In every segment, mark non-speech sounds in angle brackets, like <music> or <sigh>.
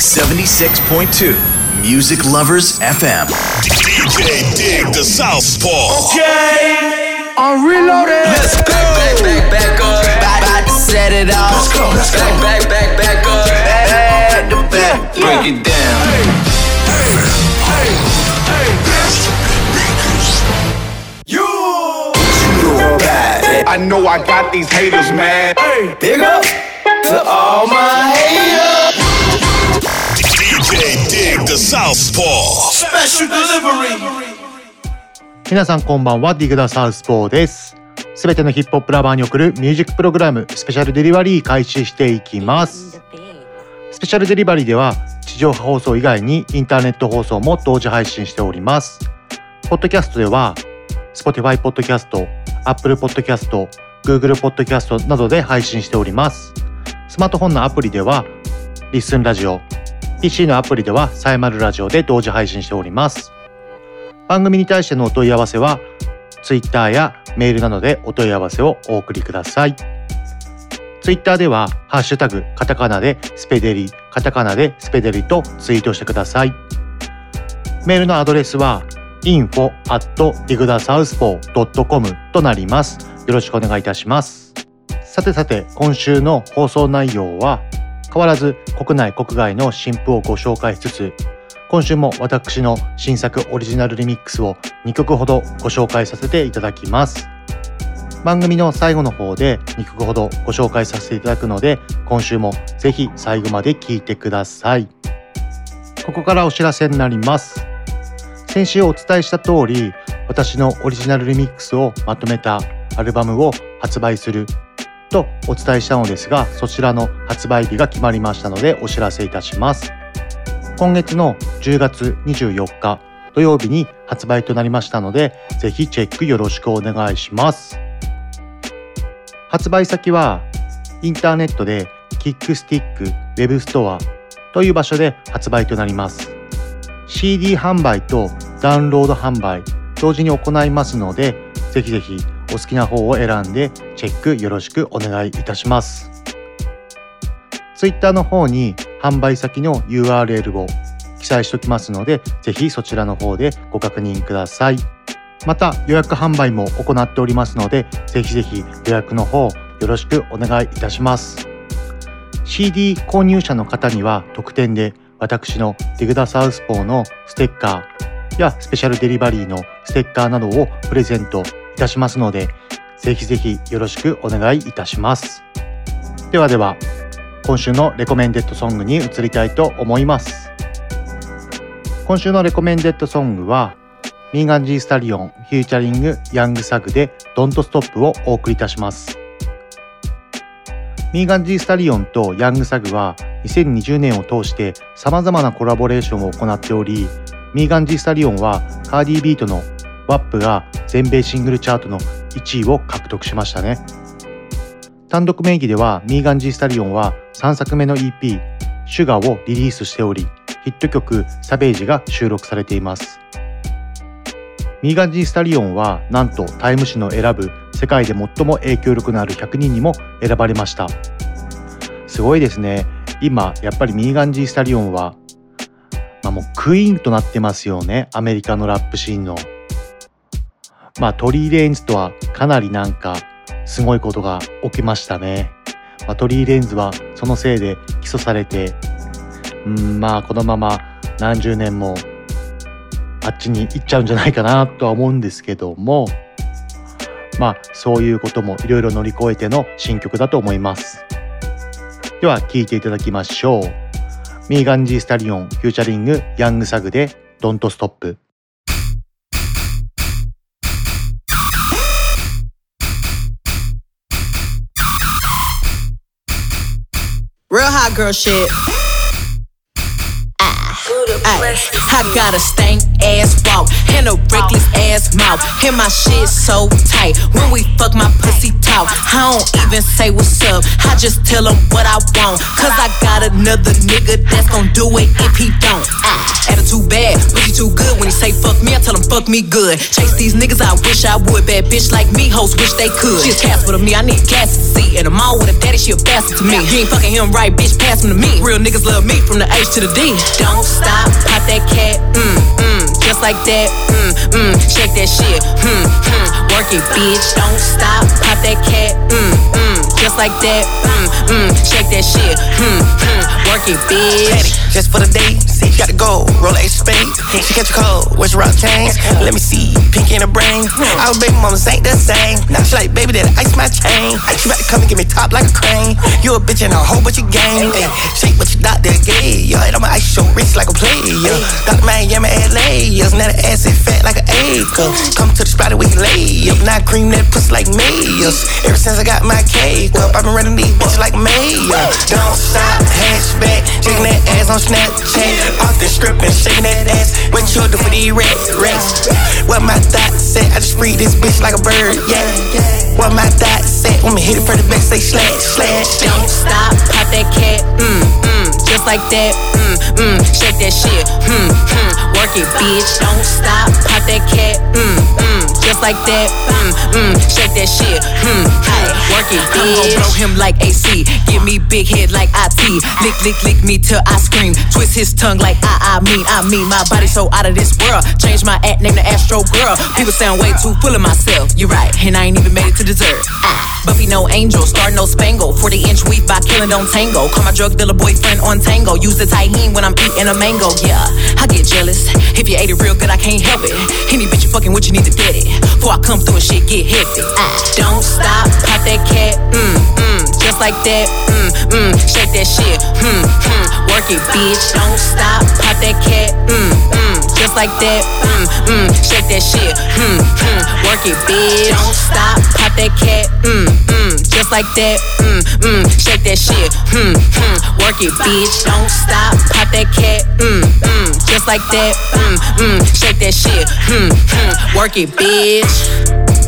76.2 Music Lovers FM. DJ Dig the Southpaw. Okay, I'm reloaded. Let's go. Back, back, back, back up. About, about to set it off. Let's go, let's go. Back, back, back, back up. Back to back. Break it down. Hey, hey, hey. I know I got these haters mad. Hey. Big up to all my haters. The Southpaw. Special delivery. 皆さんこんばんはディグダサウスポーですすべてのヒップホップラバーに送るミュージックプログラムスペシャルデリバリー開始していきますスペシャルデリバリーでは地上波放送以外にインターネット放送も同時配信しておりますポッドキャストでは Spotify ポッドキャスト Apple ポッドキャスト Google ポッドキャストなどで配信しておりますスマートフォンのアプリではリッスンラジオ PC のアプリではサイマルラジオで同時配信しております。番組に対してのお問い合わせは Twitter やメールなどでお問い合わせをお送りください。Twitter ではハッシュタグカタカナでスペデリカタカナでスペデリとツイートしてください。メールのアドレスは info at digdasouthpaw.com となります。よろしくお願いいたします。さてさて今週の放送内容は変わらず国内国外の新譜をご紹介しつつ今週も私の新作オリジナルリミックスを2曲ほどご紹介させていただきます。番組の最後の方で2曲ほどご紹介させていただくので今週もぜひ最後まで聴いてください。ここからお知らせになります。先週お伝えした通り私のオリジナルリミックスをまとめたアルバムを発売するとお伝えしたのですがそちらの発売日が決まりましたのでお知らせいたします。今月の10月24日土曜日に発売となりましたのでぜひチェックよろしくお願いします。発売先はインターネットでキックスティックウェブストアという場所で発売となります。CD 販売とダウンロード販売同時に行いますのでぜひぜひお好きな方を選んでチェックよろしくお願いいたします。Twitter の方に販売先の URL を記載しておきますのでぜひそちらの方でご確認ください。また予約販売も行っておりますのでぜひぜひ予約の方よろしくお願いいたします。CD 購入者の方には特典で私のディグダサウスポーのステッカーやスペシャルデリバリーのステッカーなどをプレゼントたしますのでぜひぜひよろしくお願いいたします。ではでは今週の recommended song に移りたいと思います。今週の recommended song はミーガン・ジー・スタリオン featuring・ヤング・サグで「Don't Stop」をお送りいたします。ミーガン・ジー・スタリオンとヤング・サグは2020年を通して様々なコラボレーションを行っておりミーガン・ジー・スタリオンはカーディー・ビーとの「WAP」が全米シングルチャートの1位を獲得しましたね。単独名義ではミーガン・ジー・スタリオンは3作目の EP「Suga をリリースしておりヒット曲「Savage」が収録されています。ミーガン・ジー・スタリオンはなんとタイム誌の選ぶ世界で最も影響力のある100人にも選ばれました。すごいですね。今やっぱりミーガン・ジー・スタリオンは、まあ、もうクイーンとなってますよね。アメリカのラップシーンの。まあトリー・レンズとはかなりなんかすごいことが起きましたね、まあ、トリー・レンズはそのせいで起訴されてうんまあこのまま何十年もあっちに行っちゃうんじゃないかなとは思うんですけどもまあそういうこともいろいろ乗り越えての新曲だと思います。では聴いていただきましょう。ミーガン・ジー・スタリオン featuring ヤング・サグで Don't Stop。Girl shit. Ah. I got a stank ass walk and a reckless ass mouth. And my shit so tight. When we fuck, my pussy talk. I don't even say what's up. I just tell him what I want. Cause I got another nigga that's gon' do it if he don't. Ah, attitude bad, pussy too good. When he say fuck me, I tell him fuck me good. Chase these niggas, I wish I would. Bad bitch like me, hoes wish they could. She a to me, I need gas to see. And I'm all with a daddy, she a bastard to me. You ain't fucking him right, bitch, pass him to me. Real niggas love me from the H to the D. Don't stop, pop that cat, mm, mm, just like that, mm, mm, shake that shit, mm, mm, work it, bitch. Don't stop, pop that cat, mm, mm, just like that, mm, mm, shake that shit, mm, mm, work it, bitch. Just for the date, see, got to go, roll a spade. She catch a cold, where's your rock chains? Let me see, pink in the brain. Our baby mamas ain't the same. Now she like, baby, that ice my chain. She about to come and give me top like a crane. You a bitch and a whole bunch of game. Ay, shake what you doctor gave. Player. Dr. Miami, LA. Yes, now the ass is fat like an acre. Come to the spot we lay up. Now I cream that pussy like mayors. Ever since I got my cake up, I've been running these bitches like mayor. Don't stop, hatchback, shaking that ass on Snapchat. Off the strip and shaking that ass. What you do for these rats, rats? What my thoughts said, I just free this bitch like a bird, yeah. What my thoughts said, when me hit it for the back, say slash, slash. Don't stop, pop that cat, mm, mm, just like that, mm, mm, shake that shit, mm, mm, work it, bitch. Don't stop, pop that cat, mm, mm, just like that, mm, mm, shake that shit, mm, ay, work it, bitch. I'm gon' blow him like AC, give me big head like IT, lick, lick, lick me till I scream, twist his tongue like I, I mean, I mean, my body so out of this world. Change my act, name the Astro Girl. People sound way too full of myself. You're right, and I ain't even made it to dessert. Ah, Buffy no angel, star no spangle. 40 inch weave by killing don't tango. Call my drug dealer boyfriend on tango. Use the tahine when I'm eating a mango. Yeah, I get jealous. If you ate it real good, I can't help it. Any bitch you fucking with, you need to get it. Before I come through and shit get heavy. Ah, don't stop, pop that cat. Mm, mm, just like that. Mm, mm, shake that shit. Mm, mm, work it, bitch. Don't stop, pop that cat. Mm, mm, just like that. Mm, mm, shake that shit. Mm, mm, work it, bitch. Don't stop, pop that cat. Mm, mm, just like that. Mm, mm, shake that shit. Mm, mm, work it, bitch. Don't stop, pop that cat. Mm, mm, just like that. Mm, mm, shake that shit. Mm, mm, work it, bitch.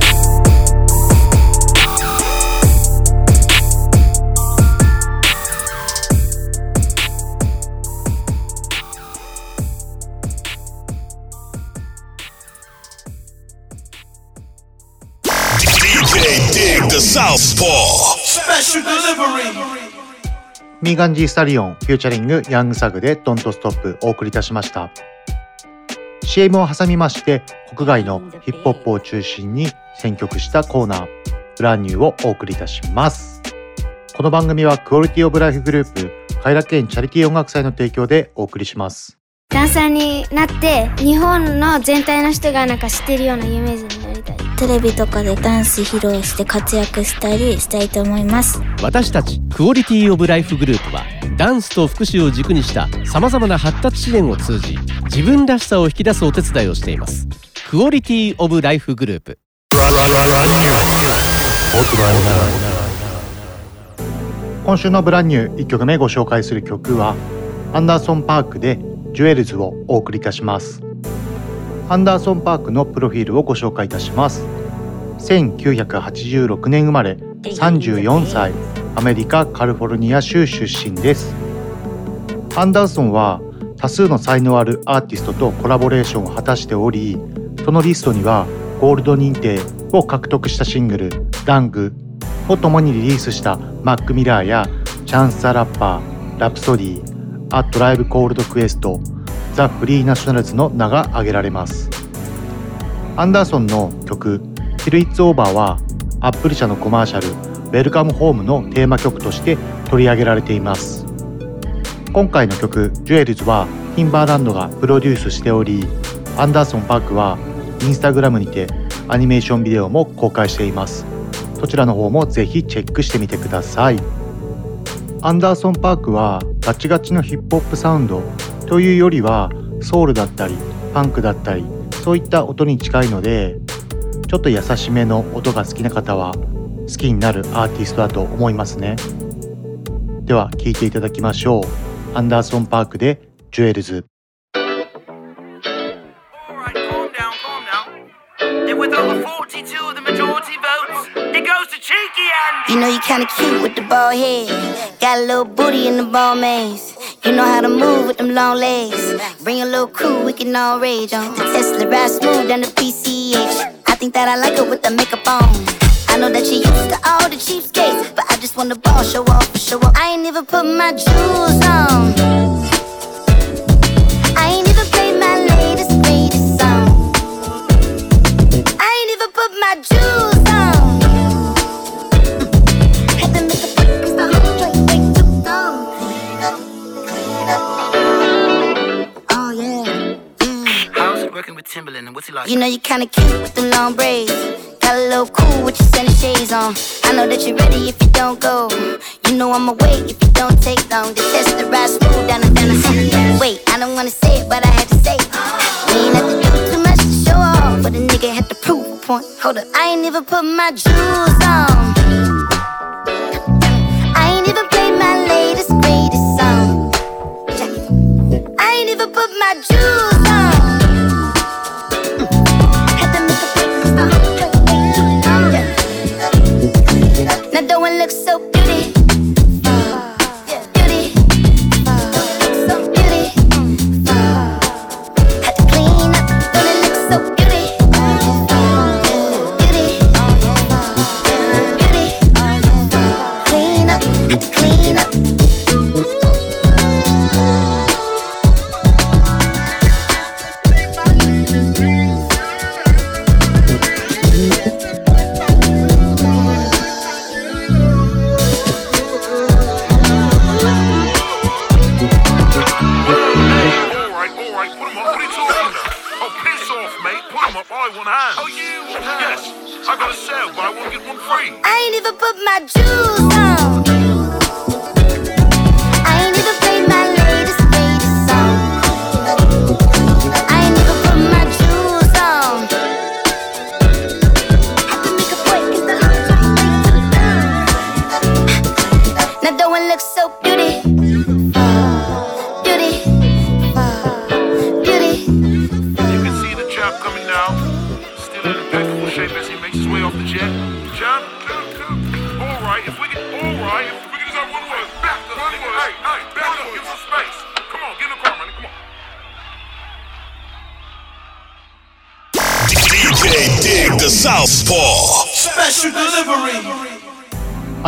Megan Thee Stallion featuring Young Thug で Don't Stop お送りいたしました。CM を挟みまして国外のヒップホップを中心に選曲したコーナー Brand New をお送りいたします。この番組は Quality of Life グループ快楽園チャリティー音楽祭の提供でお送りします。ダンサーになって日本の全体の人がなんか知ってるような有名人になりたいテレビとかでダンス披露して活躍したりしたいと思います。私たちクオリティオブライフグループはダンスと福祉を軸にしたさまざまな発達支援を通じ自分らしさを引き出すお手伝いをしています。クオリティオブライフグループ。今週のブランニュー1曲目ご紹介する曲はアンダーソン・パークでジュエルズをお送りいたしますアンダーソン・パークのプロフィールをご紹介いたします。1986年生まれ34歳アメリカカリフォルニア州出身です。アンダーソンは多数の才能あるアーティストとコラボレーションを果たしておりそのリストにはゴールド認定を獲得したシングル「ダング」を共にリリースしたマック・ミラーやチャンス・ザ・ラッパーラプソディアット・ライブ・コールド・クエストザ・フリー・ナショナルズの名が挙げられます。アンダーソンの曲「Till It's Over」はアップル社のコマーシャル「ウェルカム・ホーム」のテーマ曲として取り上げられています。今回の曲「ジュエルズ」はティンバーランドがプロデュースしておりアンダーソン・パークはインスタグラムにてアニメーションビデオも公開しています。そちらの方もぜひチェックしてみてください。アンダーソン・パークはガチガチのヒップホップサウンドというよりはソウルだったりパンクだったりそういった音に近いのでちょっと優しめの音が好きな方は好きになるアーティストだと思いますね。では聴いていただきましょう。アンダーソン・パークでジュエルズ。With over 42, the majority votes, it goes to Cheeky Andy. You know you kinda cute with the bald head. Got a little booty in the ball maze. You know how to move with them long legs. Bring a little crew, we can all rage on. The Tesla ride smooth down the PCH. I think that I like her with the makeup on. I know that you used to all the cheapskates, but I just want the ball show off, show off. I ain't even put my jewels on. Even put my jewels on. Had to make a break, it's the whole way, way too long. Oh yeah, How's it working with Timberland and what's he like? you know you kinda cute with them long braids. Got a little cool with your sunny shades on. I know that you're ready if you don't go. You know I'ma wait if you don't take long. The test the ride smooth down and down the Wait, I don't wanna say it, but I had to say it. We ain't have to do too much to show off, but a nigga had to prove point. Hold up, I ain't even put my jewels on. I ain't even played my latest greatest song. I ain't even put my jewels on. Had to make a break, it's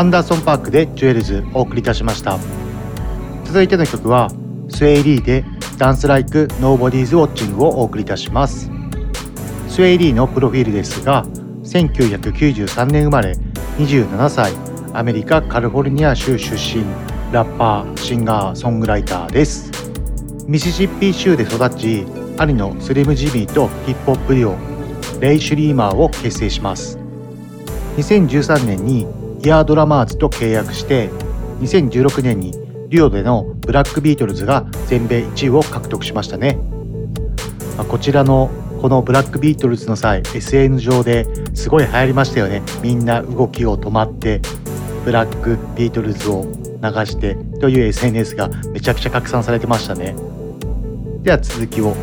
ンダーソンパークでジュエルズお送りいたしました。続いての曲はスウェイリーでダンスライク Nobody's Watching をお送りいたします。スウェイリーのプロフィールですが1993年生まれ27歳アメリカカリフォルニア州出身ラッパーシンガーソングライターです。ミシシッピ州で育ち兄のスリムジミーとヒップホップデュオレイ・シュリーマーを結成します。2013年にイヤードラマーズと契約して2016年にリオでのブラックビートルズが全米1位を獲得しましたね、まあこちらのこのブラックビートルズの際 SN 上ですごい流行りましたよね。みんな動きを止まってブラックビートルズを流してという SNS がめちゃくちゃ拡散されてましたね。では続きを。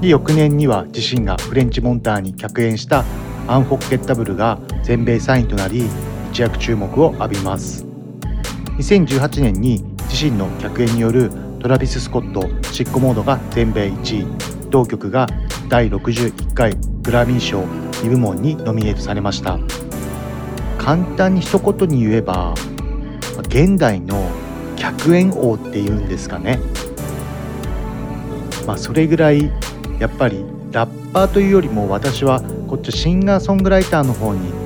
で翌年には自身がフレンチモンターに客演したアンフォッケッタブルが全米3位となり一躍注目を浴びます。2018年に自身の客演によるトラビス・スコット「シッコモード」が全米1位。同曲が第61回グラミー賞2部門にノミネートされました。簡単に一言に言えば現代の客演王っていうんですかね。まあそれぐらいやっぱりラッパーというよりも私はこっちシンガーソングライターの方に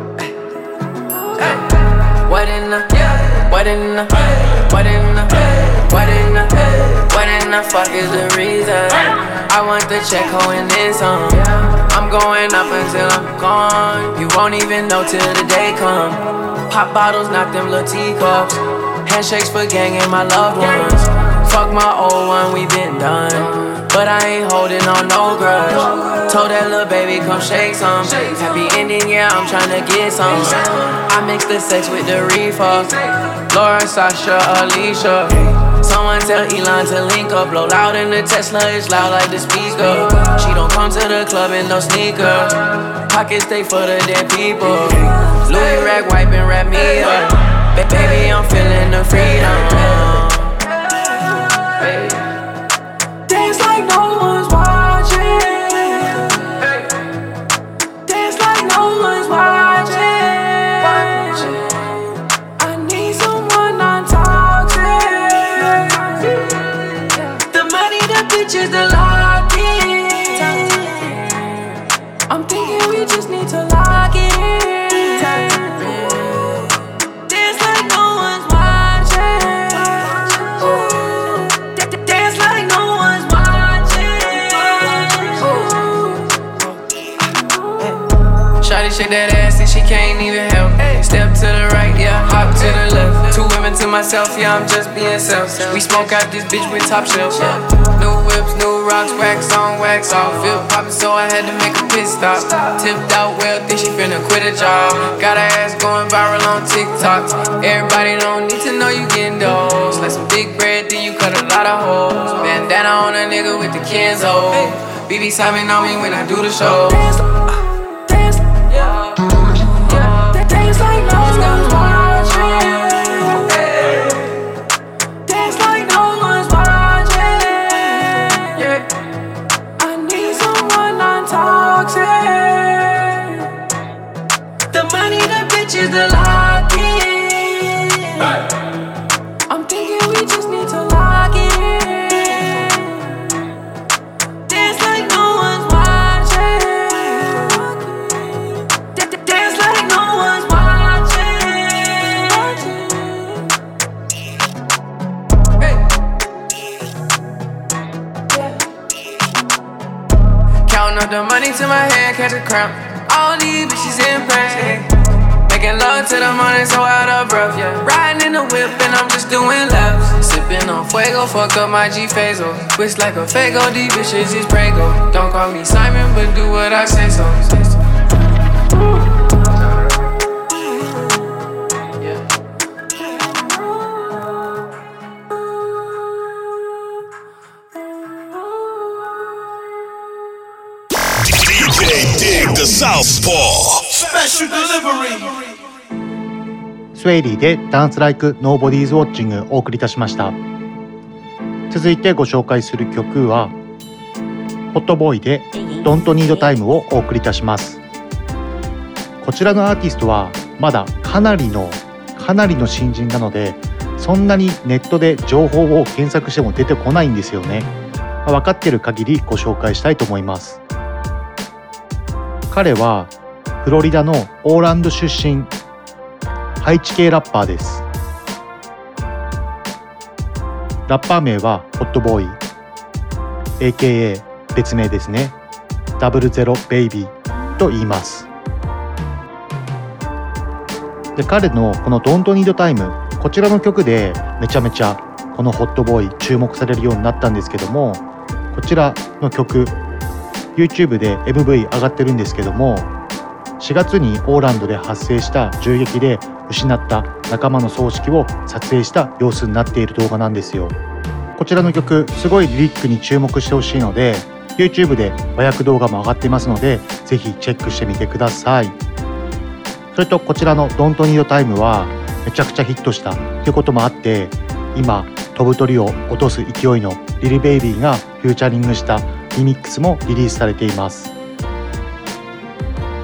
What in the? What in the? What in the? What in the? What in the fuck is the reason? I want the check, ho, and then some. I'm going up until I'm gone. You won't even know till the day come. Pop bottles, not them little teacups. Handshakes for gang and my loved ones. Fuck my old one, we been done. But I ain't holding on no grudge. Told that little baby, come shake some. Happy ending, yeah, I'm tryna get some. I mix the sex with the reefer. Laura, Sasha, Alicia. Someone tell Elon to link up, blow loud in the Tesla, it's loud like the speaker. She don't come to the club in no sneaker. Pockets stay for the dead people. Louis rag wiping, wrap me up. Ba- Baby, I'm feeling the freedom. Myself, yeah, I'm just being self. We smoke out this bitch with top shelf. New whips, new rocks, wax on, wax off. Feel poppin', so I had to make a pit stop. Tipped out well, think she finna quit a job. Got her ass going viral on TikTok. Everybody don't need to know you getting those. Like some big bread, then you cut a lot of holes. Bandana on a nigga with the Kenzo. BB Simon on me when I do the show. Catch a crown. All these bitches in pain. Making love to the morning, so out of breath, yeah. Riding in the whip, and I'm just doing laps. Sipping on fuego, fuck up my G Fazo. Twist like a fago, these bitches is prego. Don't call me Simon, but do what I say so. Southpaw. Special delivery. スウェイリーでダンスライクノーボディーズウォッチングお送りいたしました続いてご紹介する曲はホットボーイで Don't Need Time をお送りいたしますこちらのアーティストはまだかなりのかなりの新人なのでそんなにネットで情報を検索しても出てこないんですよねまあ分かってる限りご紹介したいと思います彼はフロリダのオーランド出身。ハイチ系ラッパーです。ラッパー名はホットボーイ。AKA 別名ですね。ダブルゼロベイビーと言います。で彼のこの「Don't Need Time」こちらの曲でめちゃめちゃこのホットボーイ注目されるようになったんですけどもこちらの曲 YouTube で MV 上がってるんですけども4月にオーランドで発生した銃撃で失った仲間の葬式を撮影した様子になっている動画なんですよ。こちらの曲すごいリリックに注目してほしいので YouTube で和訳動画も上がっていますのでぜひチェックしてみてください。それとこちらの「Don't Need Time」はめちゃくちゃヒットしたということもあって今飛ぶ鳥を落とす勢いのリルベイビーがフューチャリングしたリミックスもリリースされています。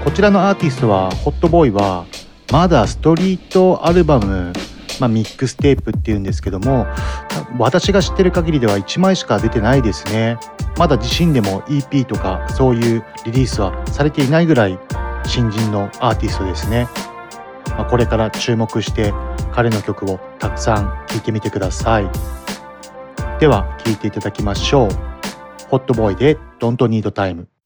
こちらのアーティストはホットボーイはまだストリートアルバム、まあ、ミックステープっていうんですけども私が知ってる限りでは1枚しか出てないですね。まだ自身でも EP とかそういうリリースはされていないぐらい新人のアーティストですね、まあ、これから注目して彼の曲をたくさん聴いてみてください。では聴いていただきましょう。ホットボーイで Don't Need Time「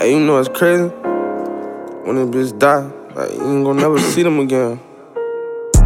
Hey, you know it's crazy? When a bitch die, like you ain't gonna never see them again.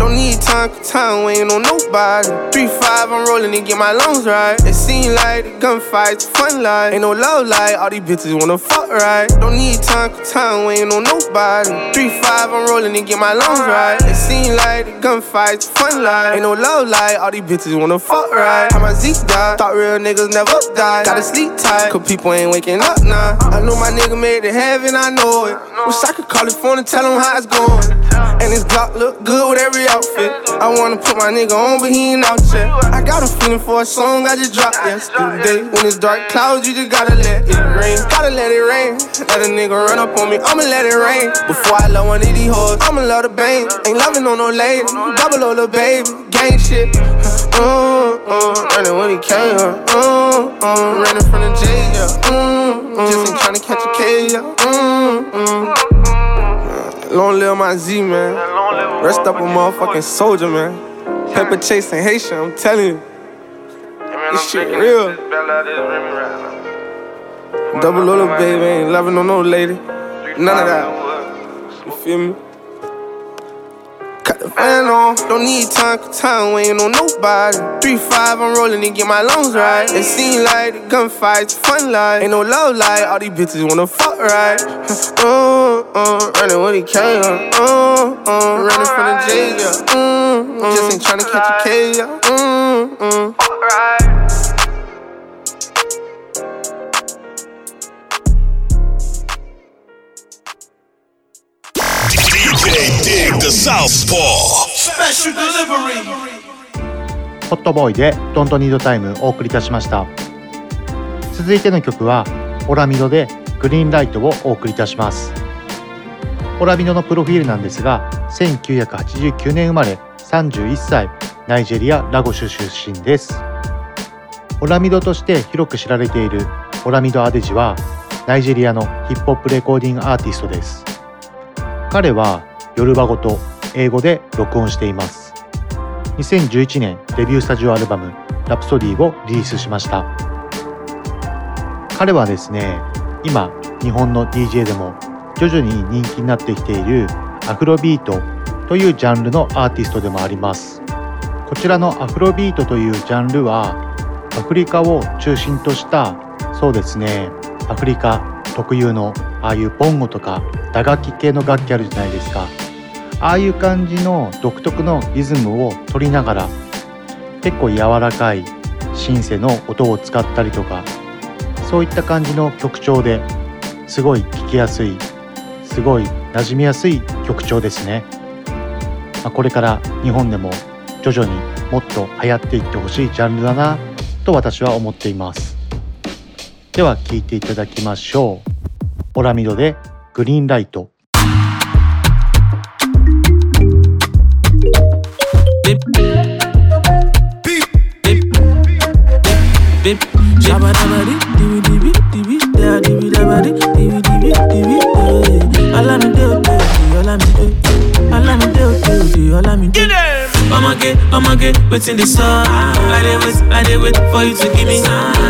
Don't need time, time waiting on nobody. 3-5, I'm rolling and get my lungs right. It seem like the gunfights, fun life. Ain't no love life, all these bitches wanna fuck right. Don't need time, time waiting on nobody. 3-5, I'm rolling and get my lungs right. It seem like the gunfights, fun life. Ain't no love life, all these bitches wanna fuck right. How my Zeke died, thought real niggas never die. Gotta sleep tight, cause people ain't waking up now. I know my nigga made it heaven, I know it. Wish I could call his phone and tell him how it's going. And his Glock look good with every outfit. I wanna put my nigga on, but he ain't out yet. I got a feeling for a song I just dropped yesterday. When it's dark clouds, you just gotta let it rain. Gotta let it rain. Let a nigga run up on me, I'ma let it rain. Before I love one of these hoes, I'ma love the bang. Ain't loving on no lady, double O the baby, gang shit. Uh, uh, running when he came, uh, uh, running from the jail, yeah. Uh, uh, just ain't trying to catch a K, yeah. Uh, uh. Long live my Z, man. Rest up a motherfucking soldier, man. Pepper chasing Haitian, I'm telling you. This shit real. Double little baby, ain't loving on no lady. None of that. You feel me? Cut the fan on, don't need time, cause time waiting on nobody. 3-5, I'm rolling and get my lungs right. It seem like the gunfights, fun life. Ain't no love life, all these bitches wanna fuck right. uh, uh, running when he came, uh, uh, running from the jail, yeah. Uh, uh, just ain't trying to catch a K, yeah. Uh, uh. Alright. The Southpaw. Special delivery. ホットボーイで Don't Need Time お送りいたしました。続いての曲はオラミドでグリーンライトをお送りいたします。オラミドのプロフィールなんですが1989年生まれ31歳ナイジェリア・ラゴシュ出身です。オラミドとして広く知られているオラミド・アデジはナイジェリアのヒップホップレコーディングアーティストです。彼はヨルバ語と英語で録音しています。2011年デビュースタジオアルバム「ラプソディ」をリリースしました。彼はですね今日本の DJ でも徐々に人気になってきているアフロビートというジャンルのアーティストでもあります。こちらのアフロビートというジャンルはアフリカを中心としたそうですねアフリカ特有のああいうボンゴとか打楽器系の楽器あるじゃないですか。ああいう感じの独特のリズムを取りながら結構柔らかいシンセの音を使ったりとかそういった感じの曲調ですごい聴きやすいすごい馴染みやすい曲調ですね、まあ、これから日本でも徐々にもっと流行っていってほしいジャンルだなと私は思っています。では聴いていただきましょう。オラミドでグリーンライト。Bip. Shabba dabba di, dibi dibi dibi, da dibi dabba di, dibi dibi dibi, eh. All I'm do do, all I'm do, all I'm do do, all I'm do. I'ma get, I'ma get, what's in the sun? I did wait, I did wait for you to give me,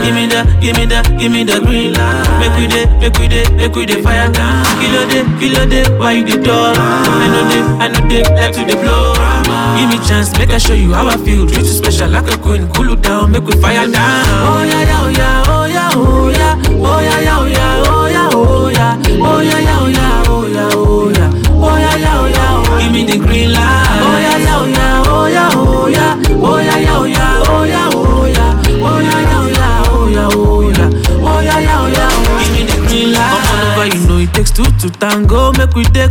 give me the, give me the, give me the green light. Make we day, make we day, make we day fire. Kilo day, kilo day, why you the door? I know they, I know they like to the blow. Give me chance, make I show you how I feel. Treat you special like a queen, cool you down, make we fire down. Oh yeah, yeah, oh yeah, oh yeah, oh yeah, oh yeah, yeah, oh yeah, oh yeah, oh yeah, oh yeah, oh yeah,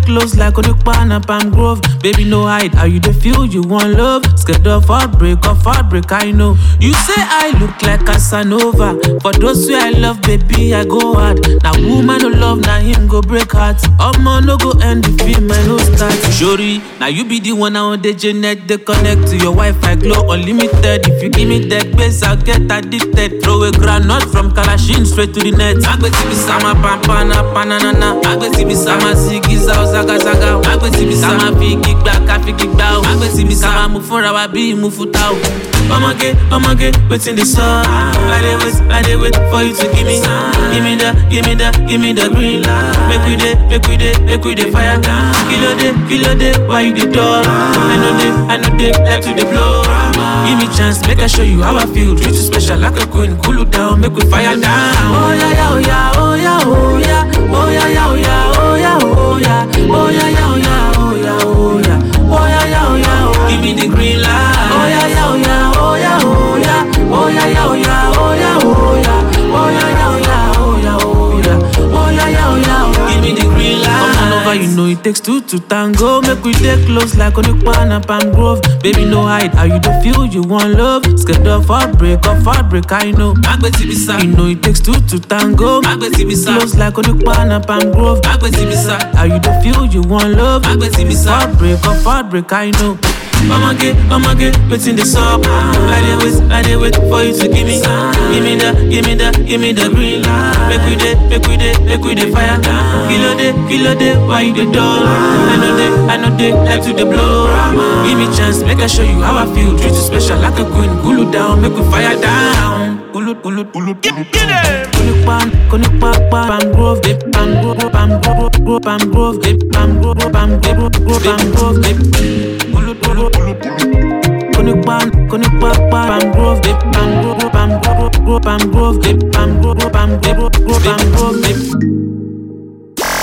close like and Palm Grove. Baby, no hide. How you dey feel? You want love? Scared of heartbreak, of heartbreak, I know. You say I look like Casanova. For those who I love, baby, I go hard. Now woman no love, now him go break heart. Omo no go end the film, I no start. Shori, now you be the one on the Janet. They connect to your Wi-Fi, glow unlimited. If you give me that base, I'll get addicted. Throw a granite from Kalashin straight to the net. Agbeti bi sama pampana pananana. Agbeti bi sama zigi zao zaga zaga. Agbeti bi sama figi gba ka figi gba o. Agbeti bi sama mu fúnra wa bí mu futa o. Ọmọge, ọmọge, wetin dey sup? I dey wait, I dey wait for you to give me, give me the, give me the, give me the green light. Make we dey, make we dey, make we dey fire. Kilo dey, kilo dey, why you dey dull? I know dey, I know dey, like to dey blow. Give me chance, make I show you how I feel. Treat you special like a queen, cool you down, make we fire down. Oh yeah, yeah, oh yeah, oh yeah, oh yeah, oh yeah, yeah, oh yeah, oh yeah, oh yeah, yeah, oh yeah, oh yeah, oh yeah, oh yeah, oh yeah. Give me the green light. You know it takes two to tango. Make we dey close like Onipa and Palm Grove. Baby, no hide. How you dey feel? You want love? Scared of heartbreak, of heartbreak, I know. You know it takes two to tango. Close like Onipa and Palm Grove. How you dey feel? You want love? Heartbreak, of heartbreak, I know. Ọmọge, ọmọge, wetin dey sup? I dey wait, I dey wait for you to give me, give me the, give me the, give me the green light. Make we dey, make we dey, make we dey fire. Kilo dey, kilo dey, why you dey dull? I know dey, I know dey, like to dey blow. Give me chance, make I show you how I feel. Treat you special like a queen, cool down, make we fire down. Kulu, kulu, kulu, kulu. Konipan, konipa, Palm Grove, babe, Palm Grove, Palm Grove, Grove, Palm Grove, babe, Palm Grove, Palm Grove, Grove, Palm Grove, babe. Kulu, kulu, kulu, kulu. Konipan, konipa, Palm Grove, babe, Palm Grove, Palm Grove, Grove, Palm Grove, babe, Palm Grove, Palm Grove, Grove, Palm Grove, babe.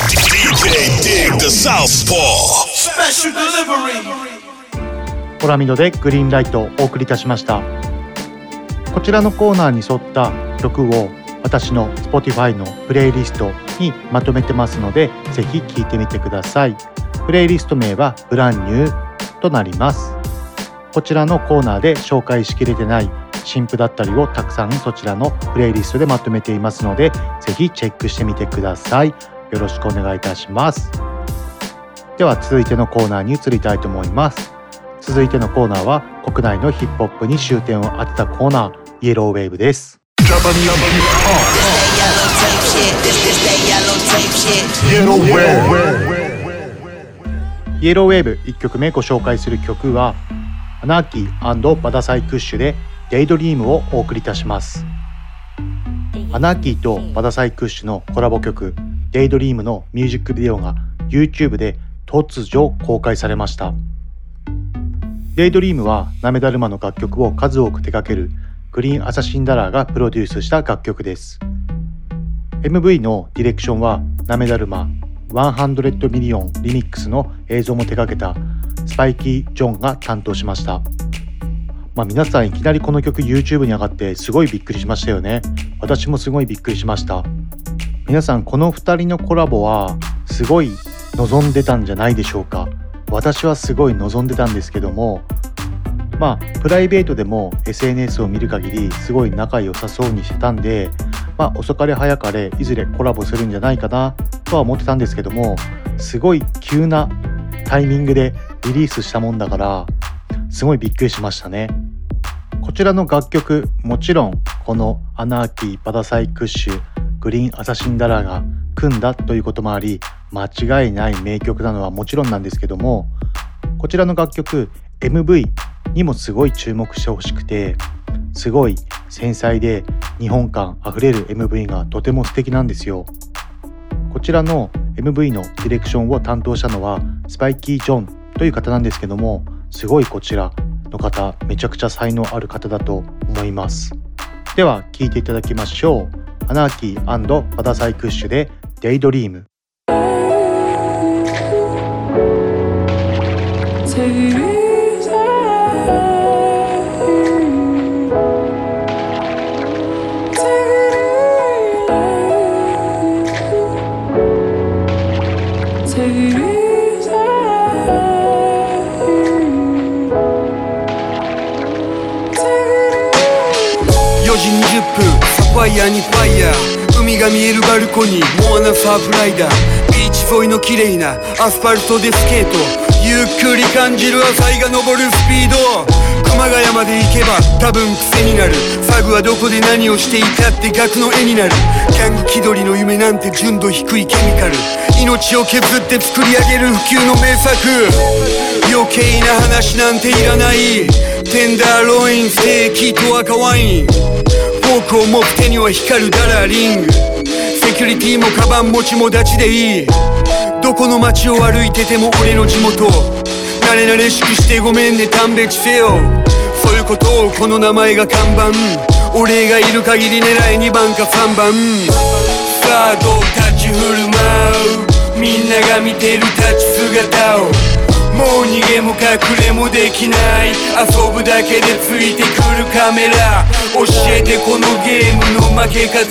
DJ Dig the Southpaw. Special delivery. オラミドでグリーンライトをお送りいたしましたこちらのコーナーに沿った曲を私の Spotify のプレイリストにまとめてますのでぜひ聴いてみてください。プレイリスト名はブランニューとなります。こちらのコーナーで紹介しきれてない新譜だったりをたくさんそちらのプレイリストでまとめていますのでぜひチェックしてみてください。よろしくお願いいたします。では続いてのコーナーに移りたいと思います。続いてのコーナーは国内のヒップホップに焦点を当てたコーナー Yellow Wave です。 Yellow Wave 1曲目ご紹介する曲は ANARCHY BADSAIKUSH で Daydream をお送りいたします。 ANARCHY と BADSAIKUSH のコラボ曲Daydream のミュージックビデオが YouTube で突如公開されました。 Daydream は舐達麻の楽曲を数多く手掛ける GREEN ASSASSIN DOLLAR がプロデュースした楽曲です。MV のディレクションは舐達麻 100 Million Remix の映像も手掛けた Spikey John が担当しました。まあ皆さんいきなりこの曲 YouTube に上がってすごいびっくりしましたよね。私もすごいびっくりしました。皆さんこの2人のコラボはすごい望んでたんじゃないでしょうか。私はすごい望んでたんですけどもまあプライベートでも SNS を見る限りすごい仲良さそうにしてたんでまあ遅かれ早かれいずれコラボするんじゃないかなとは思ってたんですけどもすごい急なタイミングでリリースしたもんだからすごいびっくりしましたね。こちらの楽曲もちろんこの ANARCHY BADSAIKUSH GREEN ASSASSIN DOLLAR が組んだということもあり間違いない名曲なのはもちろんなんですけどもこちらの楽曲 MV にもすごい注目してほしくてすごい繊細で日本感あふれる MV がとても素敵なんですよ。こちらの MV のディレクションを担当したのは Spikey Johnという方なんですけどもすごいこちらの方めちゃくちゃ才能ある方だと思います。では聴いていただきましょう。アナーキーバダサイクッシュでデイドリーム4時20分ファイアにファイヤーが見えるバルコニー。モアナサーブライダー。ビーチ沿いの綺麗な。アスファルトでスケート。ゆっくり感じる朝日が昇るスピード。熊谷まで行けば多分癖になる。サグはどこで何をしていたって額の絵になる。ギャング気取りの夢なんて純度低いケミカル。命を削って作り上げる普及の名作。余計な話なんていらない。テンダーロインステーキと赤ワイン。フォークを持く手には光るダラリング。キュリティもカバン持ちも立ちでいい。どこの街を歩いてても俺の地元。慣れ慣れしくしてごめんね勘弁せよ。そういうことをこの名前が看板。俺がいる限り狙い2番か3番。さあどう立ち振る舞う。みんなが見てる立ち姿を。もう逃げも隠れもできない。遊ぶだけでついてくるカメラ。教えてこのゲームの負け方。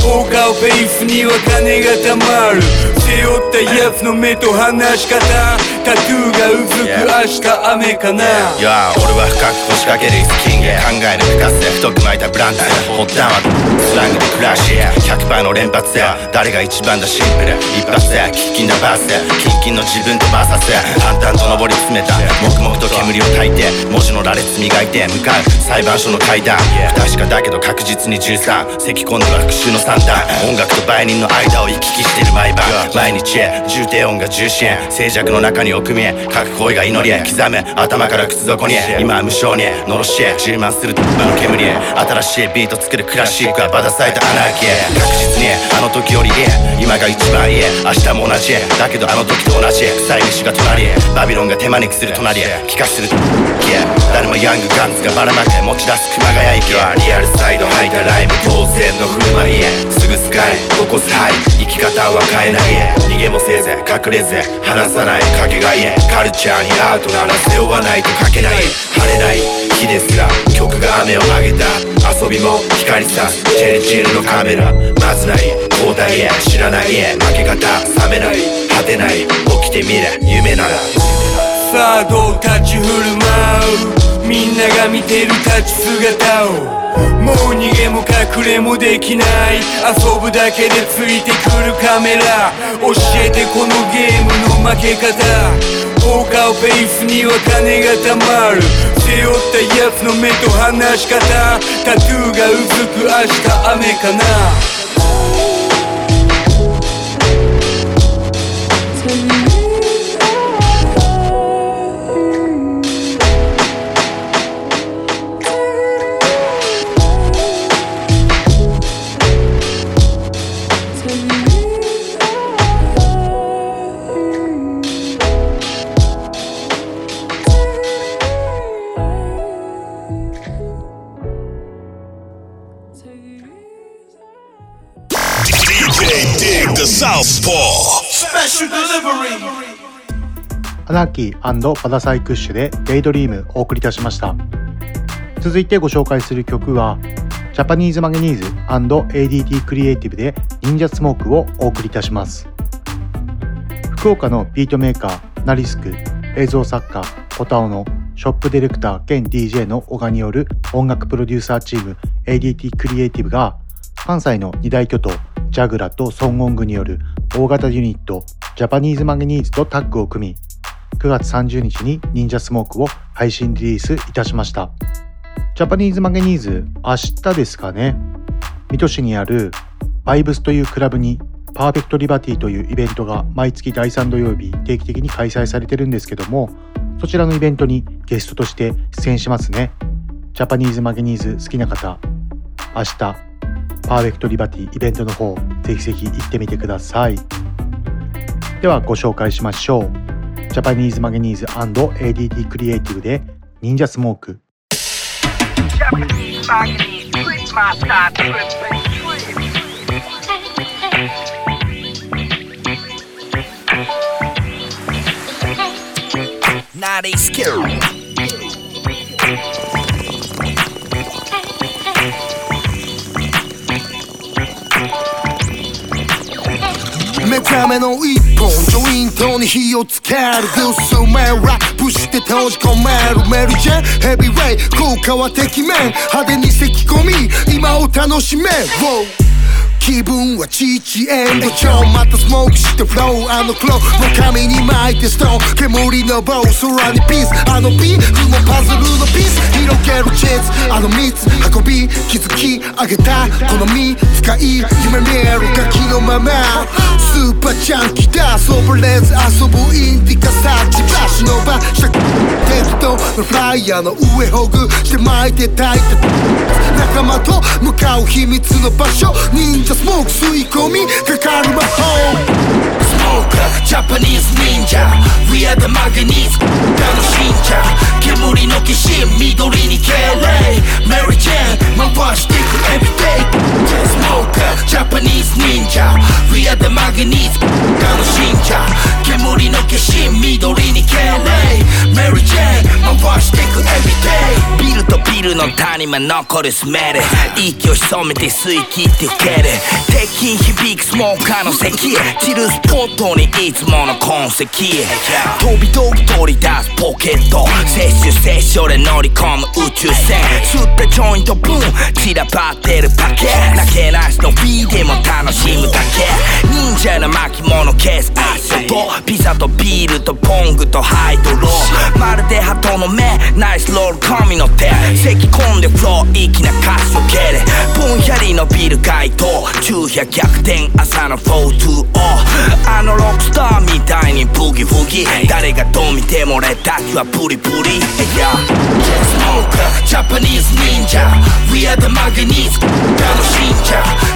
ポーカーフェイスには金がたまる。背負ったやつの目と話し方。タトゥーがうずく明日雨かな。Yeah, 俺は深く腰掛けるイスキング考える深せ太く巻いたブランド発端はスラングでクラッシュ100%の連発や誰が一番だシンプル。一発や喫緊なバースキンキンの自分とバーサス淡々と上り詰めた。黙々と煙を焚いて文字の羅列磨いて向かう。裁判所の階段。不確かだけど確実に13咳今度は復讐の三段。音楽と売人の間を行き来してる毎晩。毎日重低音が重心静寂の中に奥見え各行為が祈りへ刻む頭から靴底に今は無償にのろしへ充満する馬の煙へ新しいビート作るクラシックはバダサイトアナーキー確実にあの時より今が一番いい明日も同じだけどあの時と同じ臭い虫が隣へバビロンが手招きする隣へ帰化する誰もヤングガンズがばらまけ持ち出す熊谷駅はリアルサイド吐いたライブ当然の振る舞いへ。すぐスカイ起こすハイ生き方は変えないへ。逃げもせず隠れず話さないかけがえカルチャーにアートなら背負わないと書けない晴れない。日ですら曲が雨をあげた。遊びも光さす。チェリチルのカメラ。まずない。交代へ。知らないへ。負け方冷めない。果てない。起きてみれ。夢なら。さあどう立ち振る舞う？みんなが見てる立ち姿を。もう逃げも隠れもできない。遊ぶだけでついてくるカメラ。教えてこのゲームの負け方。ポーカーフェイスには金がたまる。背負ったやつの目と話し方。タトゥーがうずく明日雨かな。ANARCHY BADSAIKUSH で Daydream お送りいたしました。続いてご紹介する曲はジャパニーズマグニーズ &ADT クリエイティブで忍者スモークをお送りいたします。福岡のビートメーカー NARISK 映像作家ポタオのショップディレクター兼 DJ の小賀による音楽プロデューサーチーム ADT クリエイティブが関西の二大巨頭 Jaggla と孫GONGによる大型ユニットジャパニーズマゲニーズとタッグを組み9月30日に忍者 Smoke を配信リリースいたしました。ジャパニーズマゲニーズ明日ですかね。水戸市にあるバイブスというクラブに Perfect Liberty というイベントが毎月第3土曜日定期的に開催されてるんですけどもそちらのイベントにゲストとして出演しますね。ジャパニーズマゲニーズ好きな方明日パーフェクトリバティイベントの方ぜひぜひ行ってみてください。ではご紹介しましょう。ジャパニーズマグニーズ &ADT クリエイティブで忍者スモーク。Japanese manganese, twin master, twin, 目覚めの一本ジョイントに火をつける。Do so man ラップして閉じ込める。メルジェヘビーレイ効果はてきめん。派手に咳き込み今を楽しめ。Wow 気分はチチエンド調またスモークしてフローあのクローの髪に巻いてストーン煙の棒空にピースあのビーフもパズルのピース広げるチーズあの蜜運び気づき上げたこの身使い夢見えるガキのままスーパージャンキーだソブレーズ遊ぶインディカサーチバシの場した鉄道のフライヤーの上ほぐして。巻いて炊いて仲間と向かう秘密の場所忍者スモーク吸い込みかかる魔法 Smoker, Japanese ninja We are the manganese ルの谷間残るスメル息を潜めて吸い切って受ける鉄筋響くスモーカーの咳散るスポットにいつもの痕跡飛び飛び取り出すポケット。摂取摂取で乗り込む宇宙船。吸ったジョイントブン散らばってるパケ。なけなしの B でも楽しむだけ。忍者の巻物ケースアッシと。ピザとビールとポングとハイドロー。まるで鳩の目。ナイスロール神の手。咳込んでフロー粋な歌詞を蹴れ。ぼんやりのビル街灯。昼夜逆転朝の420あのロックスターみたいにブギブギ。誰がどう見ても俺たちはプリプリ。Yeah. Smoker Japanese ninja We are the Magnese 楽しんじゃ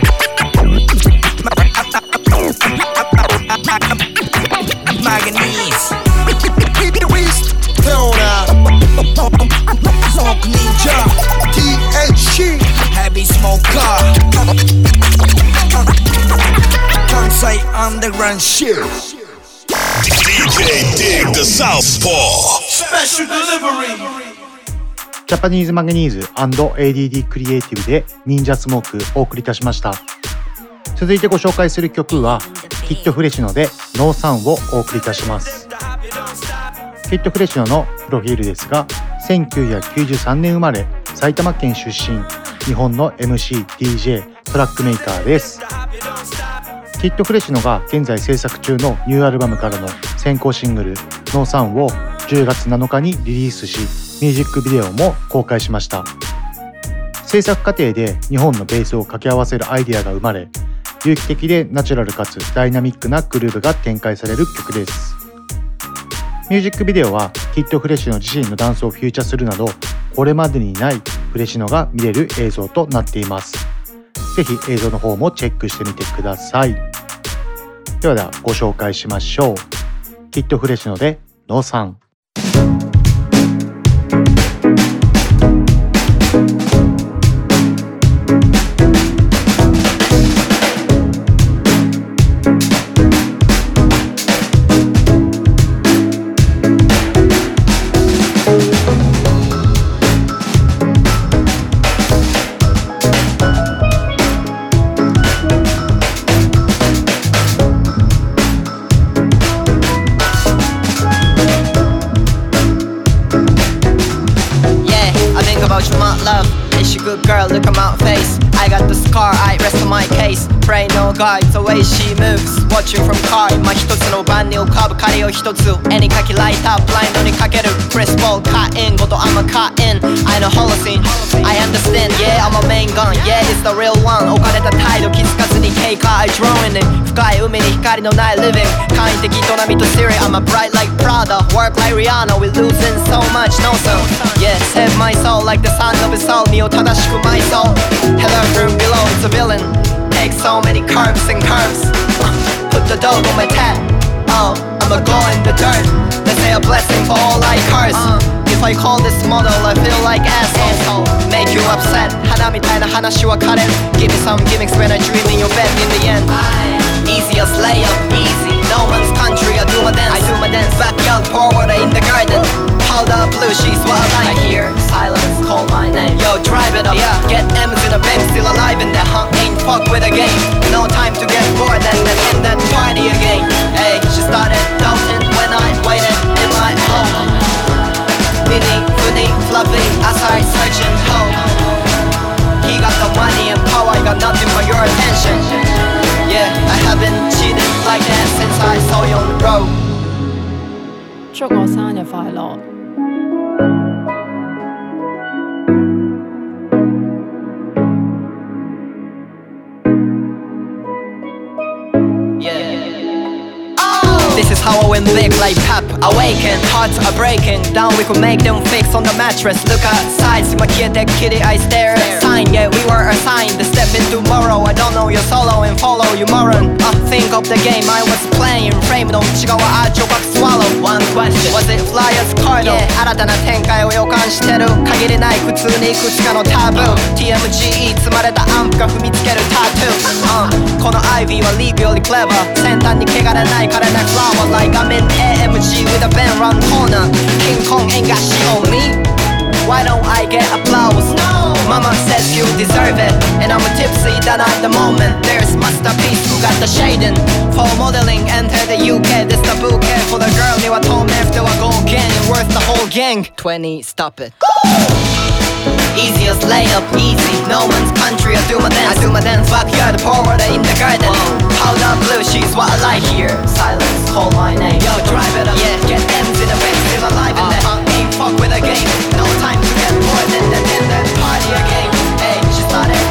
ジャパニーズマグニーズ &ADD クリエイティブで忍者スモークお送りいたしました続いてご紹介する曲は KID FRESINO で No Sun をお送りいたします KID FRESINO のプロフィールですが1993年生まれ埼玉県出身日本の MC、DJ、トラックメーカーです。 KID FRESINO が現在制作中のニューアルバムからの先行シングル「No Sun を10月7日にリリースしミュージックビデオも公開しました。制作過程で日本のベースを掛け合わせるアイデアが生まれ有機的でナチュラルかつダイナミックなグルーヴが展開される曲です。ミュージックビデオはキッドフレッシュの自身のダンスをフューチャーするなどこれまでにないフレッシュのが見れる映像となっています。ぜひ映像の方もチェックしてみてください。ではではご紹介しましょう。キッドフレッシュのでノーサ Pray no God, the way she moves. Watching from car, 今一つの番に浮かぶ仮を一つ。絵に描きライター、ブラインドにかける。クリスボール、カイン、ごと I'm a cut in. I know holocene. I understand, yeah, I'm a main gun. Yeah, it's the real one. 置かれた態度気づかずに経過 I drawing it. 深い海に光のない living. 簡易的営みと Siri. I'm a bright like Prada. Work like Rihanna. We losing so much, no son. Yeah, save my soul like the son of a soul. 身を正しく my soul. Hello, room below, it's a villain. make so many curves and curves. <laughs> Put the dog on my tat. Uh, oh, I'ma go in the dirt. They say a blessing for all I curse. Uh, if I call this model, I feel like asshole. Make you upset. 하나 미타이나 하나씨와 카렌. Give me some gimmicks when I dream in your bed in the end. Easy as layup, easy. No man's country, I do my dance. I do my dance, backyard forward in the garden. Powder blue, she's what I hear silence, call my name. Yo, drive it up, yeah. Get M's in a bank, still alive in the hunt. Ain't fuck with a game. No time to get bored and then end that party again. Hey, she started doubting when I waited in my home. Mini, funny, fluffy, as I searching home. He got the money and power, I got nothing but your attention. Yeah, I haven't cheated like that since I saw you on the road 祝我生日快樂！ This is how I went big like pep Awaken, hearts are breaking Down we could make them fix on the mattress Look outside, see my kid, that kitty I stare Sign, yeah we were assigned to step in tomorrow I don't know your solo and follow you moron uh, Think of the game I was playing Frame の内側あ女角 swallow One question Was it Flyers Cardinal、yeah, 新たな展開を予感してる限りない普通にいくつかのタブー TMGE 積まれたアンプが踏みつけるタトゥー、uh, この Ivy はリーグよりクレバー先端に汚れない枯れないフラワー ー power like I'm in AMG with a band round corner. King Kong ain't got shit on me. Why don't I get applause? No. Mama says you deserve it, and I'm a tipsy that at the moment. There's masterpiece who got the shading for modeling. Enter the UK, this the bouquet for the girl. They were told me if they were gold gang, worth the whole gang. Twenty, stop it. Go! Easiest layup, easy. No man's country, I do my dance. I do my dance. Backyard, forward in the garden. Powder blue, she's what I like here. Silence, call my name. Yo, drive it up. Yeah, get M's in the bank, still alive in there. Uh, ain't fuck with a game. No time to get bored, then then then then party again. Hey, she started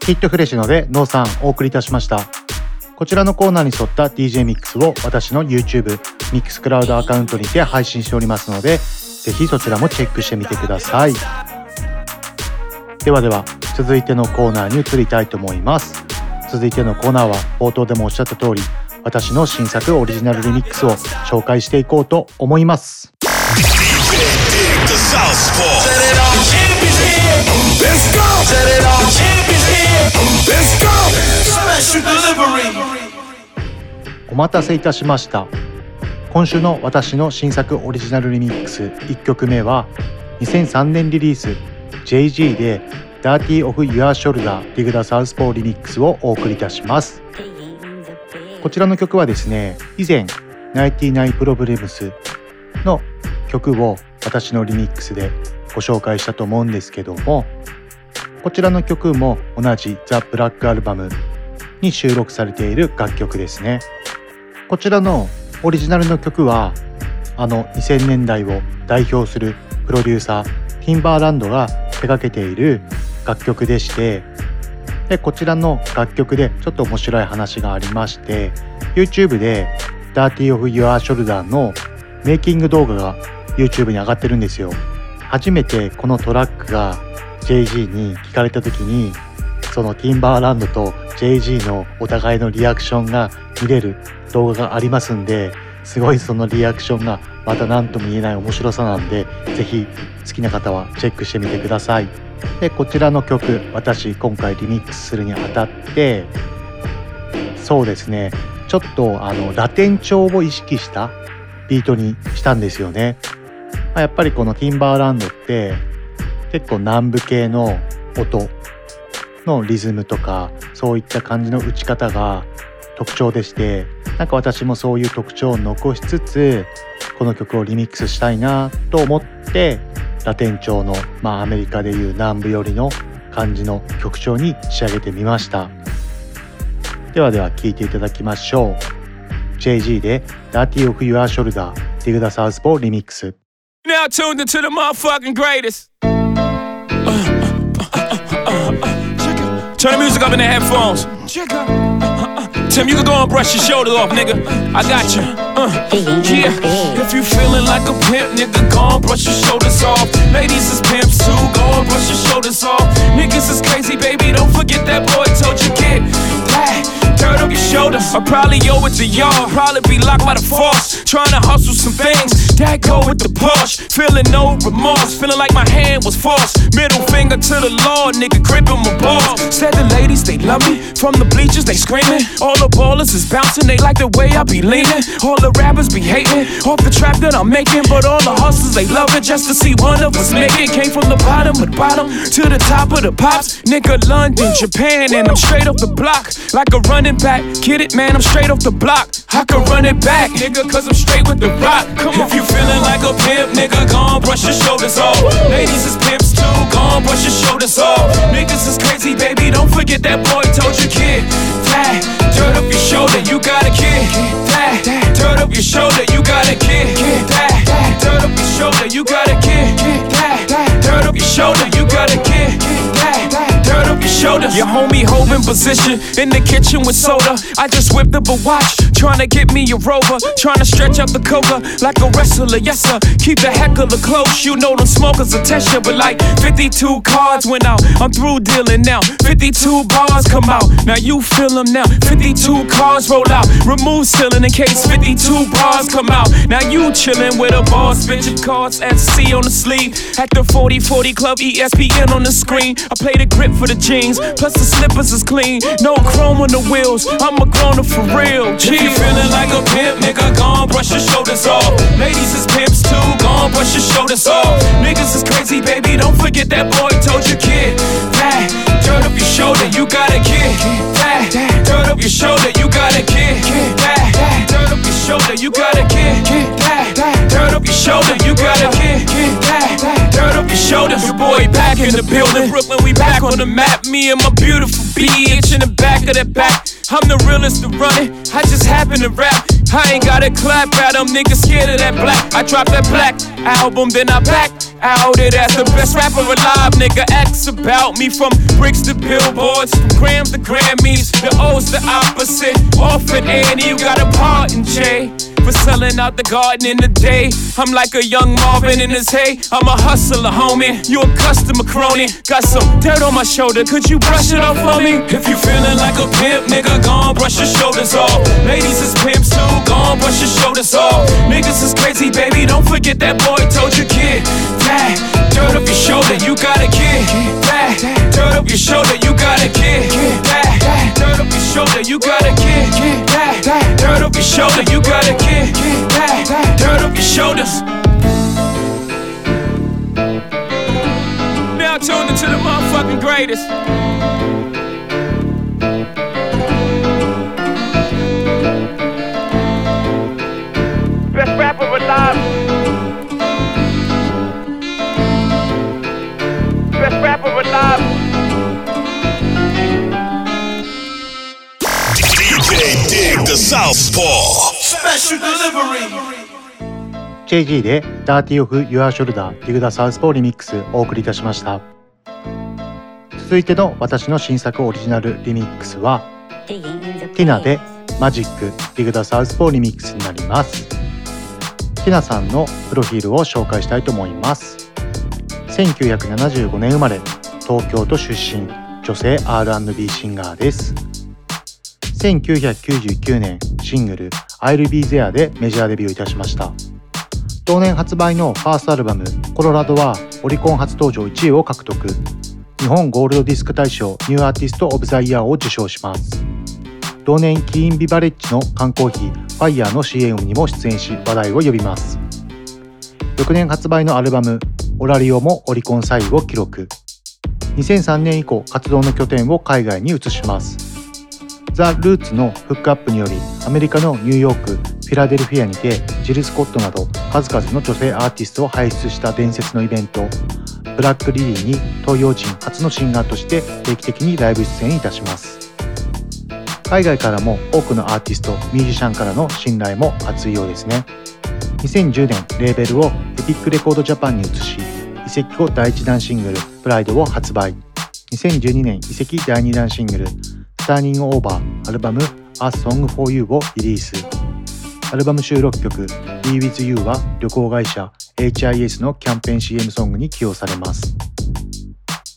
ヒットフレッシュので、ノーさんお送りいたしました。こちらのコーナーに沿った DJ ミックスを私の YouTube、ミックスクラウドアカウントにて配信しておりますので、ぜひそちらもチェックしてみてください。ではでは、続いてのコーナーに移りたいと思います。続いてのコーナーは冒頭でもおっしゃった通り、私の新作オリジナルリミックスを紹介していこうと思います。お待たせいたしました。今週の私の新作オリジナルリミックス1曲目は2003年リリース「JG」で「Dirty of Your Shoulder Dig the South Pole」をお送りいたします。こちらの曲はですね以前99 Problems の曲を私のリミックスでご紹介したと思うんですけどもこちらの曲も同じ The Black Album に収録されている楽曲ですね。こちらのオリジナルの曲はあの2000年代を代表するプロデューサーティンバーランドが手掛けている楽曲でしてでこちらの楽曲でちょっと面白い話がありまして YouTube で Dirty of Your Shoulder のメイキング動画が YouTube に上がってるんですよ。初めてこのトラックが JG に聞かれた時にそのティンバーランドと JG のお互いのリアクションが見れる動画がありますんですごいそのリアクションがまた何とも言えない面白さなんでぜひ好きな方はチェックしてみてください。でこちらの曲私今回リミックスするにあたってそうですね。ちょっとあのラテン調を意識したビートにしたんですよね、まあやっぱりこのティンバーランドって結構南部系の音のリズムとかそういった感じの打ち方が特徴でしてなんか私もそういう特徴を残しつつこの曲をリミックスしたいなと思ってラテン調の、まあ、アメリカでいう南部寄りの感じの曲調に仕上げてみました。ではでは聴いていただきましょう。JG で Dirty of Your Shoulder Dig the Southpaw Remix Now tuned into the motherfucking greatest. Turn the music up in the headphones. Tim, you can go and brush your shoulders off, nigga. I got you. Uh, yeah. If you feeling like a pimp, nigga, go and brush your shoulders off. Ladies is pimps too, go and brush your shoulders off. Niggas is crazy, baby. Don't forget that boy told you get that. Up your shoulders. I probably owe it to y'all. Probably be locked by the force. Trying to hustle some things. That go with the push. Feeling no remorse. Feeling like my hand was forced. Middle finger to the law, nigga. Gripping my balls. Said the ladies, they love me. From the bleachers, they screaming. All the ballers is bouncing. They like the way I be leaning. All the rappers be hating. Off the trap that I'm making. But all the hustlers, they love it. Just to see one of us make it. Came from the bottom of the bottom to the top of the pops. Nigga, London, Japan. And I'm straight off the block. Like a running back. Get it, man? I'm straight off the block. I can run it back, nigga, cause I'm straight with the rock. Come on. If you feeling like a pimp, nigga, gon' brush your shoulders off. Ladies is pimps too, gon' brush your shoulders off. Niggas is crazy, baby, don't forget that boy told you, kid. That, dirt up your shoulder, you got a kid. That, dirt up your shoulder, you got a kid. That, dirt up your shoulder, you got a kid. That, dirt up your shoulder, you got a kid. Dirt up your shoulder. Your homie hove in position in the kitchen with soda. I just whipped up a watch, trying to get me a rover. Trying to stretch out the coca like a wrestler, yes sir. Keep the heckler close, you know them smokers you. But like 52 cards went out, I'm through dealing now. 52 bars come out, now you feel them now. 52 cards roll out, remove ceiling in case 52 bars come out. Now you chillin' with a boss, your cards at C on the sleeve. At the 40 40 Club, ESPN on the screen. I play the grip for the jeans, plus the slippers is clean. No chrome on the wheels, I'm a grown up for real. If you feeling like a pimp, nigga, gon' brush your shoulders off. Ladies is pimps too, gon' brush your shoulders off. Niggas is crazy, baby, don't forget that boy told you, kid. That, dirt up your shoulder, you got a kid. That, dirt up your shoulder, you got a kid. That, dirt up your shoulder, you got a kid. That, dirt up your shoulder, you got a kid. That, dirt up your shoulders. Your boy back in the building. Brooklyn, we back on the map. Me and my beautiful bitch in the back of that back. I'm the realest to run it. I just happen to rap. I ain't gotta clap at them niggas scared of that black. I dropped that black album, then I back out it as the best rapper alive. Nigga, X about me from bricks to billboards, from grams to Grammys. The O's the opposite. Off Orphan Annie, you got a part in Jay for selling out the garden in the day. I'm like a young Marvin in his hay. I'm a hustler, homie. You a customer crony. Got some dirt on my shoulder. Could you brush it off for me? If you feeling like a pimp, nigga, gon' brush your shoulders off. Ladies is pimps too, gon' brush your shoulders off. Niggas is crazy, baby. Don't forget that boy told you, kid. That dirt up your shoulder, you got a kid. That dirt up your shoulder, you got a kid. That dirt up your shoulder, you got a kid. Dirt up your shoulder, you got a kid. Dirt up your shoulders. Now tuned into the motherfucking greatest. JG で Dirty of Your Shoulder Dig the Southpaw Remix お送りいたしました。続いての私の新作オリジナルリミックスはティナでマジック Dig the Southpaw Remix になります。ティナさんのプロフィールを紹介したいと思います。1975年生まれ東京都出身女性 R&B シンガーです。1999年シングル「I'll Be There」でメジャーデビューいたしました。同年発売のファーストアルバム「Colorado」はオリコン初登場1位を獲得。日本ゴールドディスク大賞 New Artist of the Year を受賞します。同年キリン・ビバレッジの缶コーヒーファイヤーの CM にも出演し話題を呼びます。翌年発売のアルバム「オラリオ」もオリコン3位を記録。2003年以降活動の拠点を海外に移します。 The Roots のフックアップによりアメリカのニューヨークフィラデルフィアにて Jill Scott など数々の女性アーティストを輩出した伝説のイベント Black Lily に東洋人初のシンガーとして定期的にライブ出演いたします。海外からも多くのアーティストミュージシャンからの信頼も厚いようですね。2010年レーベルを Epic Records Japan に移し移籍後第1弾シングル「Pride を発売2012年移籍第2弾シングル「ターニングオーバーアルバム「A Song for You」をリリース。アルバム収録曲「Be With You」は旅行会社 HIS のキャンペーン CM ソングに起用されます。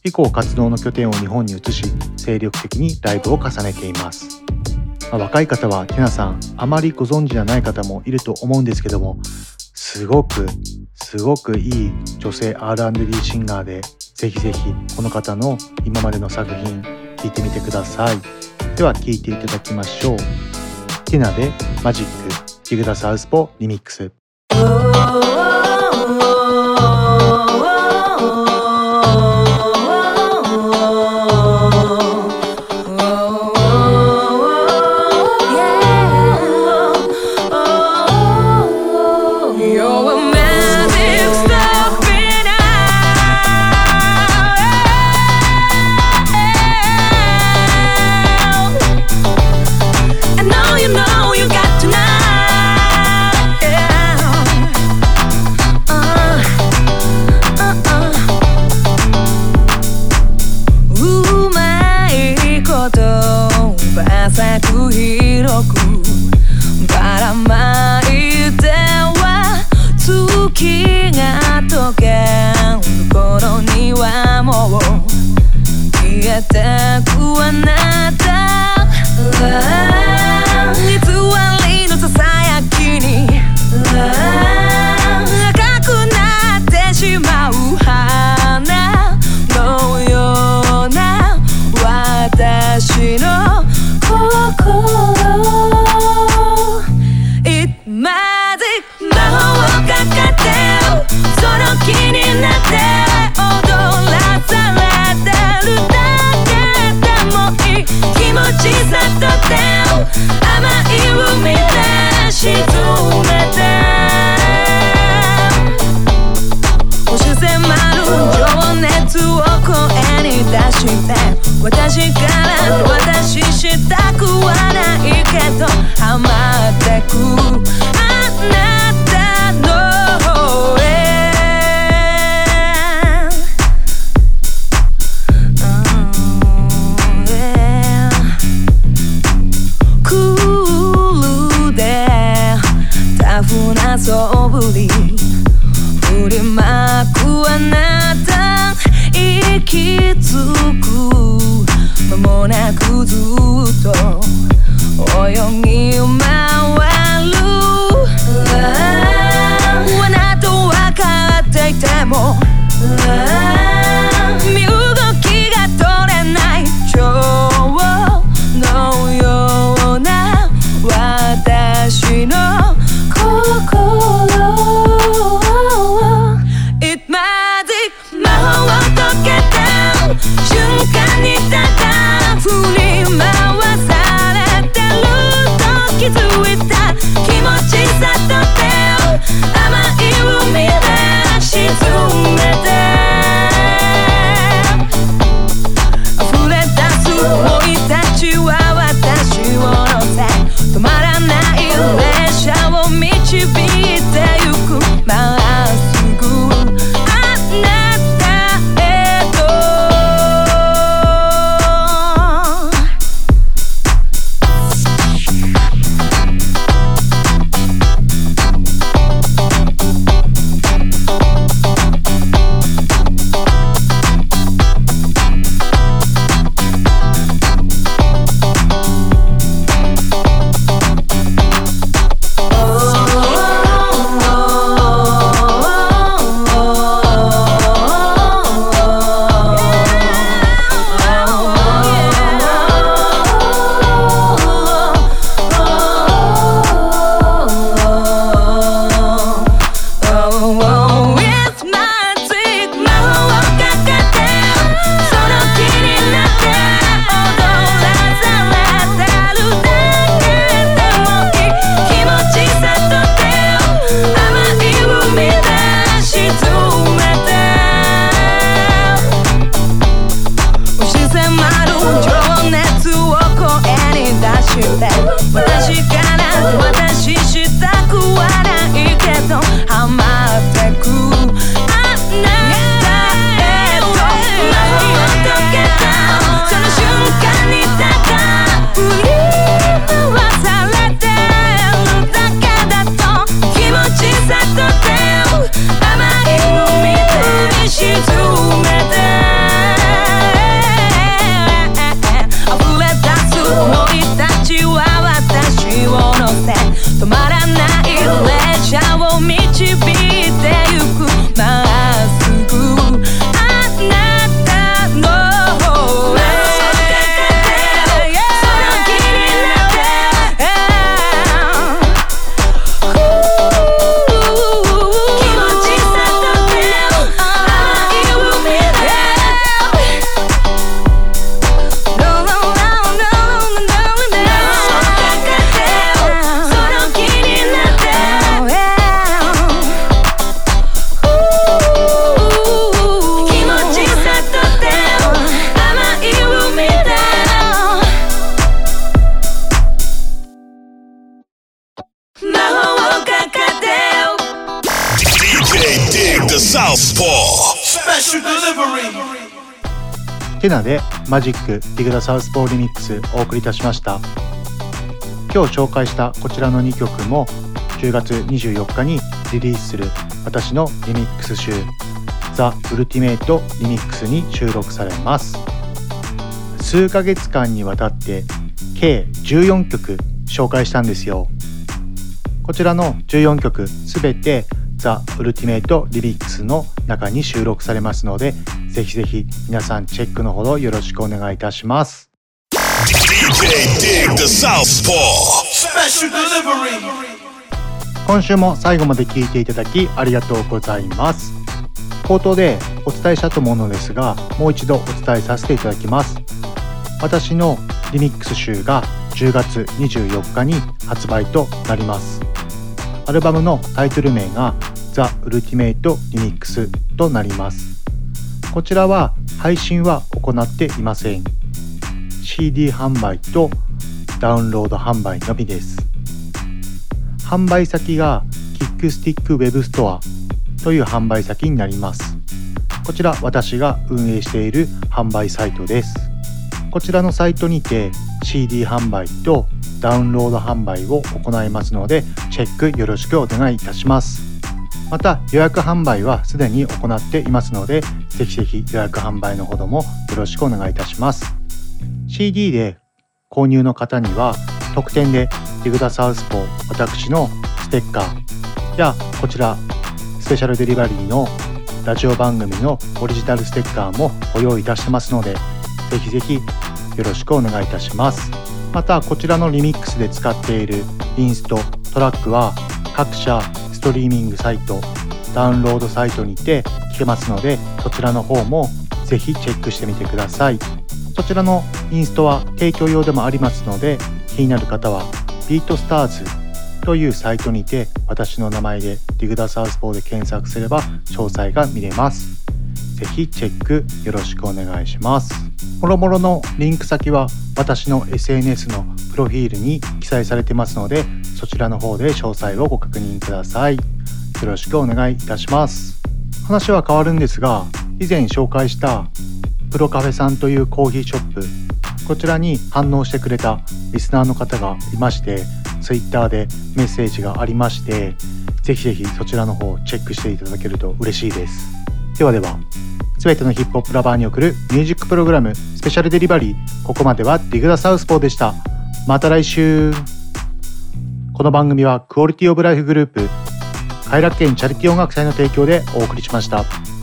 以降活動の拠点を日本に移し精力的にライブを重ねています。ま、若い方はティナさんあまりご存知じゃない方もいると思うんですけどもすごくすごくいい女性 R&B シンガーでぜひぜひこの方の今までの作品聞いてみてください。では聞いていただきましょう。ティナでマジックディグダサウスポリミックス。あなた偽マジックディグダサウスポーリミックスお送りいたしました。今日紹介したこちらの2曲も10月24日にリリースする私のリミックス集ザ・ウルティメイトリミックスに収録されます。数ヶ月間にわたって計14曲紹介したんですよ。こちらの14曲すべてザ・ウルティメイトリミックスの中に収録されますのでぜひぜひ皆さんチェックのほどよろしくお願いいたします。今週も最後まで聞いていただきありがとうございます。冒頭でお伝えしたと思うのですがもう一度お伝えさせていただきます。私のリミックス集が10月24日に発売となります。アルバムのタイトル名が The Ultimate Remix となりますこちらは配信は行っていません。CD 販売とダウンロード販売のみです。販売先がキックスティックウェブストアという販売先になります。こちら私が運営している販売サイトです。こちらのサイトにて CD 販売とダウンロード販売を行いますのでチェックよろしくお願いいたします。また予約販売はすでに行っていますのでぜひぜひ予約販売のほどもよろしくお願いいたします。CD で購入の方には特典でディグダサウスポー私のステッカーやこちらスペシャルデリバリーのラジオ番組のオリジナルステッカーもご用意いたしてますのでぜひぜひよろしくお願いいたします。またこちらのリミックスで使っているインストトラックは各社トリーミングサイトダウンロードサイトにて聞けますのでそちらの方もぜひチェックしてみてください。そちらのインストは提供用でもありますので気になる方はビートスターズというサイトにて私の名前でディグダサウスポーで検索すれば詳細が見れます。ぜひチェックよろしくお願いします。もろもろのリンク先は私の SNS のプロフィールに記載されてますのでそちらの方で詳細をご確認ください。よろしくお願いいたします。話は変わるんですが以前紹介したプロカフェさんというコーヒーショップこちらに反応してくれたリスナーの方がいまして Twitter でメッセージがありましてぜひぜひそちらの方チェックしていただけると嬉しいです。ではでは全てのヒップホップラバーに送るミュージックプログラムスペシャルデリバリーここまではディグダサウスポーでしたまた来週この番組はクオリティオブライフグループ快楽園チャリティー音楽祭の提供でお送りしました。